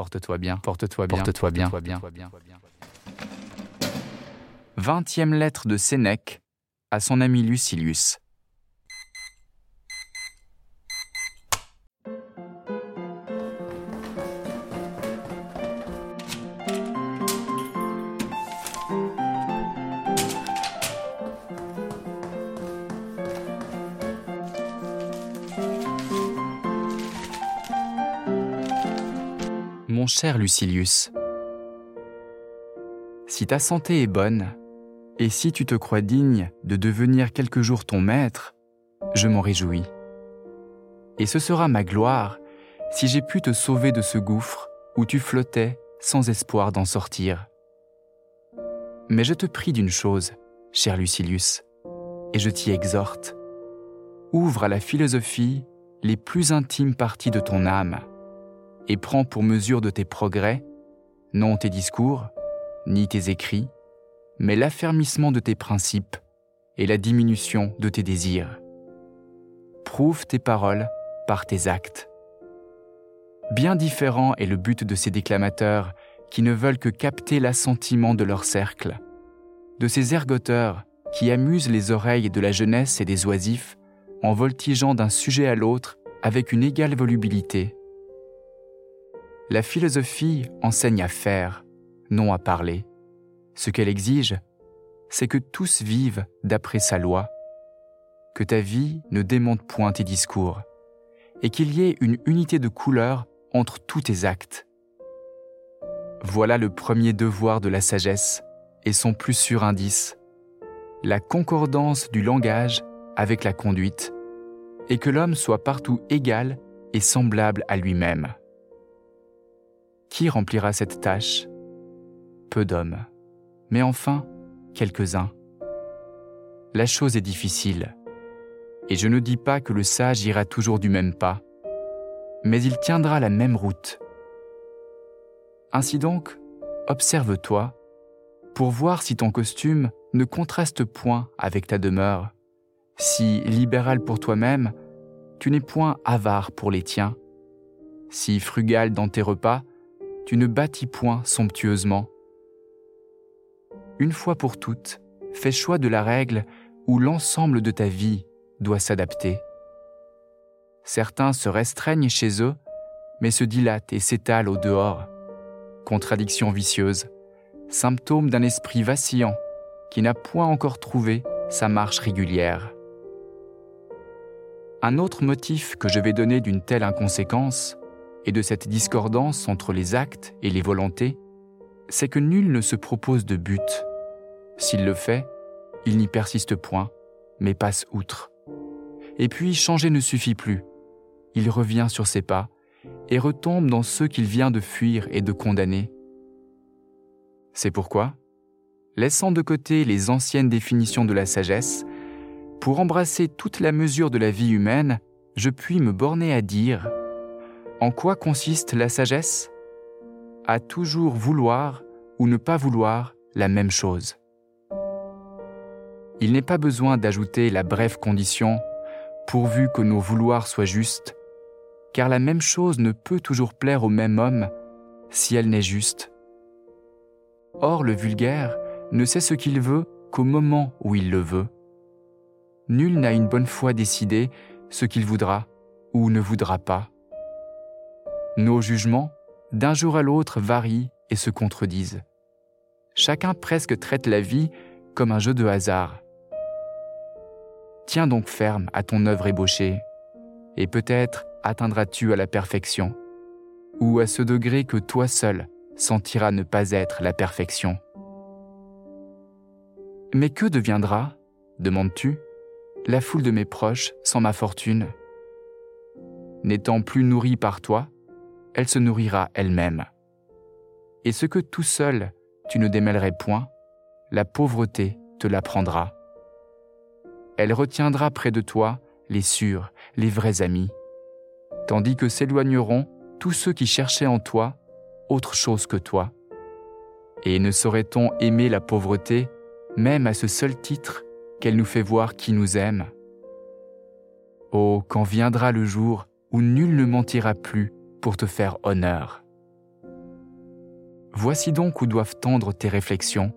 Porte-toi bien, porte-toi bien, porte-toi bien, porte-toi bien. Vingtième lettre de Sénèque à son ami Lucilius. Cher Lucilius, si ta santé est bonne, et si tu te crois digne de devenir quelque jour ton maître, je m'en réjouis. Et ce sera ma gloire si j'ai pu te sauver de ce gouffre où tu flottais sans espoir d'en sortir. Mais je te prie d'une chose, cher Lucilius, et je t'y exhorte. Ouvre à la philosophie les plus intimes parties de ton âme et prends pour mesure de tes progrès, non tes discours, ni tes écrits, mais l'affermissement de tes principes et la diminution de tes désirs. Prouve tes paroles par tes actes. Bien différent est le but de ces déclamateurs qui ne veulent que capter l'assentiment de leur cercle, de ces ergoteurs qui amusent les oreilles de la jeunesse et des oisifs en voltigeant d'un sujet à l'autre avec une égale volubilité la philosophie enseigne à faire, non à parler. Ce qu'elle exige, c'est que tous vivent d'après sa loi, que ta vie ne démonte point tes discours, et qu'il y ait une unité de couleur entre tous tes actes. Voilà le premier devoir de la sagesse et son plus sûr indice, la concordance du langage avec la conduite, et que l'homme soit partout égal et semblable à lui-même. Qui remplira cette tâche? Peu d'hommes, mais enfin quelques-uns. La chose est difficile, et je ne dis pas que le sage ira toujours du même pas, mais il tiendra la même route. Ainsi donc, observe-toi pour voir si ton costume ne contraste point avec ta demeure, si libéral pour toi-même, tu n'es point avare pour les tiens, si frugal dans tes repas, tu ne bâtis point somptueusement. Une fois pour toutes, fais choix de la règle où l'ensemble de ta vie doit s'adapter. Certains se restreignent chez eux, mais se dilatent et s'étalent au dehors. Contradiction vicieuse, symptôme d'un esprit vacillant qui n'a point encore trouvé sa marche régulière. Un autre motif que je vais donner d'une telle inconséquence, et de cette discordance entre les actes et les volontés, c'est que nul ne se propose de but. S'il le fait, il n'y persiste point, mais passe outre. Et puis changer ne suffit plus. Il revient sur ses pas et retombe dans ceux qu'il vient de fuir et de condamner. C'est pourquoi, laissant de côté les anciennes définitions de la sagesse, pour embrasser toute la mesure de la vie humaine, je puis me borner à dire en quoi consiste la sagesse? À toujours vouloir ou ne pas vouloir la même chose. Il n'est pas besoin d'ajouter la brève condition pourvu que nos vouloirs soient justes, car la même chose ne peut toujours plaire au même homme si elle n'est juste. Or le vulgaire ne sait ce qu'il veut qu'au moment où il le veut. Nul n'a une bonne fois décidé ce qu'il voudra ou ne voudra pas. Nos jugements, d'un jour à l'autre, varient et se contredisent. Chacun presque traite la vie comme un jeu de hasard. Tiens donc ferme à ton œuvre ébauchée, et peut-être atteindras-tu à la perfection, ou à ce degré que toi seul sentiras ne pas être la perfection. Mais que deviendra, demandes-tu, la foule de mes proches sans ma fortune? N'étant plus nourrie par toi, elle se nourrira elle-même. Et ce que tout seul tu ne démêlerais point, la pauvreté te l'apprendra. Elle retiendra près de toi les sûrs, les vrais amis, tandis que s'éloigneront tous ceux qui cherchaient en toi autre chose que toi. Et ne saurait-on aimer la pauvreté, même à ce seul titre qu'elle nous fait voir qui nous aime? Oh, quand viendra le jour où nul ne mentira plus pour te faire honneur. Voici donc où doivent tendre tes réflexions,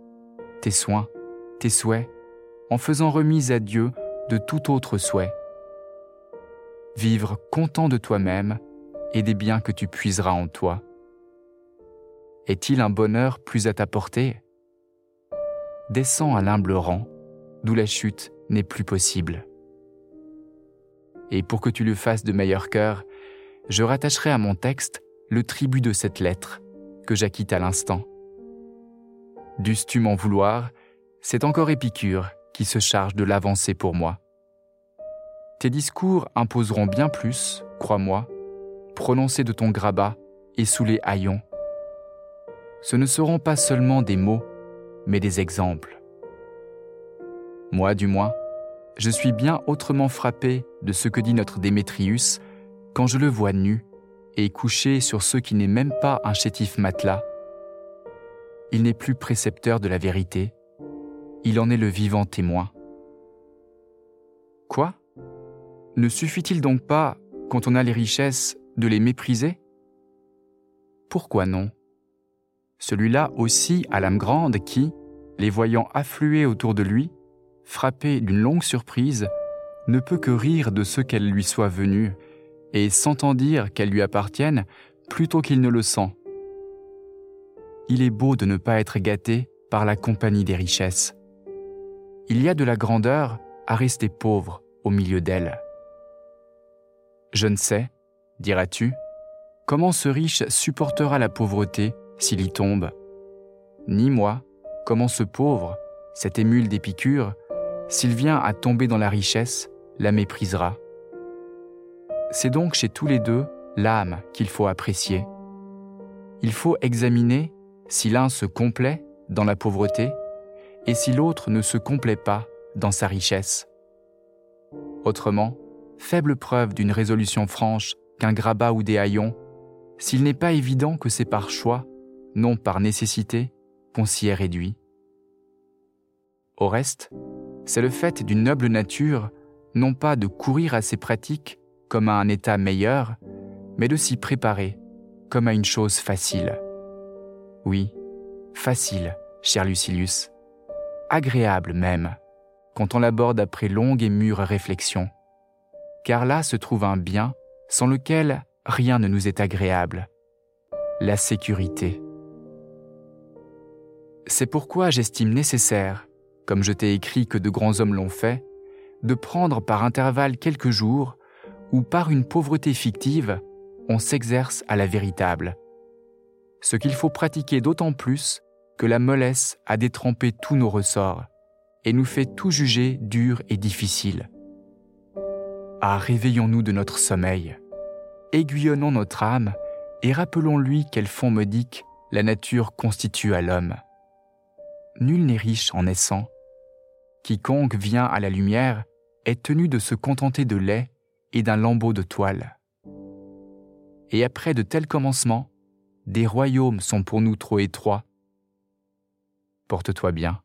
tes soins, tes souhaits, en faisant remise à Dieu de tout autre souhait. Vivre content de toi-même et des biens que tu puiseras en toi. Est-il un bonheur plus à ta portée? Descends à l'humble rang, d'où la chute n'est plus possible. Et pour que tu le fasses de meilleur cœur, je rattacherai à mon texte le tribut de cette lettre que j'acquitte à l'instant. Dusses-tu m'en vouloir, c'est encore Épicure qui se charge de l'avancer pour moi. Tes discours imposeront bien plus, crois-moi, prononcés de ton grabat et sous les haillons. Ce ne seront pas seulement des mots, mais des exemples. Moi, du moins, je suis bien autrement frappé de ce que dit notre Démétrius quand je le vois nu et couché sur ce qui n'est même pas un chétif matelas. Il n'est plus précepteur de la vérité, il en est le vivant témoin. Quoi? Ne suffit-il donc pas, quand on a les richesses, de les mépriser? Pourquoi non? Celui-là aussi a l'âme grande qui, les voyant affluer autour de lui, frappé d'une longue surprise, ne peut que rire de ce qu'elle lui soit venue et s'entend dire qu'elles lui appartiennent plutôt qu'il ne le sent. Il est beau de ne pas être gâté par la compagnie des richesses. Il y a de la grandeur à rester pauvre au milieu d'elles. Je ne sais, diras-tu, comment ce riche supportera la pauvreté s'il y tombe. Ni moi, comment ce pauvre, cet émule d'Épicure, s'il vient à tomber dans la richesse, la méprisera. C'est donc chez tous les deux l'âme qu'il faut apprécier. Il faut examiner si l'un se complaît dans la pauvreté et si l'autre ne se complaît pas dans sa richesse. Autrement, faible preuve d'une résolution franche qu'un grabat ou des haillons, s'il n'est pas évident que c'est par choix, non par nécessité, qu'on s'y est réduit. Au reste, c'est le fait d'une noble nature, non pas de courir à ses pratiques, comme à un état meilleur, mais de s'y préparer comme à une chose facile. Oui, facile, cher Lucilius, agréable même, quand on l'aborde après longue et mûre réflexion, car là se trouve un bien sans lequel rien ne nous est agréable, la sécurité. C'est pourquoi j'estime nécessaire, comme je t'ai écrit que de grands hommes l'ont fait, de prendre par intervalle quelques jours où par une pauvreté fictive, on s'exerce à la véritable. Ce qu'il faut pratiquer d'autant plus que la mollesse a détrempé tous nos ressorts et nous fait tout juger dur et difficile. Ah, réveillons-nous de notre sommeil, aiguillonnons notre âme et rappelons-lui quel fond modique la nature constitue à l'homme. Nul n'est riche en naissant. Quiconque vient à la lumière est tenu de se contenter de lait et d'un lambeau de toile. Et après de tels commencements, des royaumes sont pour nous trop étroits. Porte-toi bien.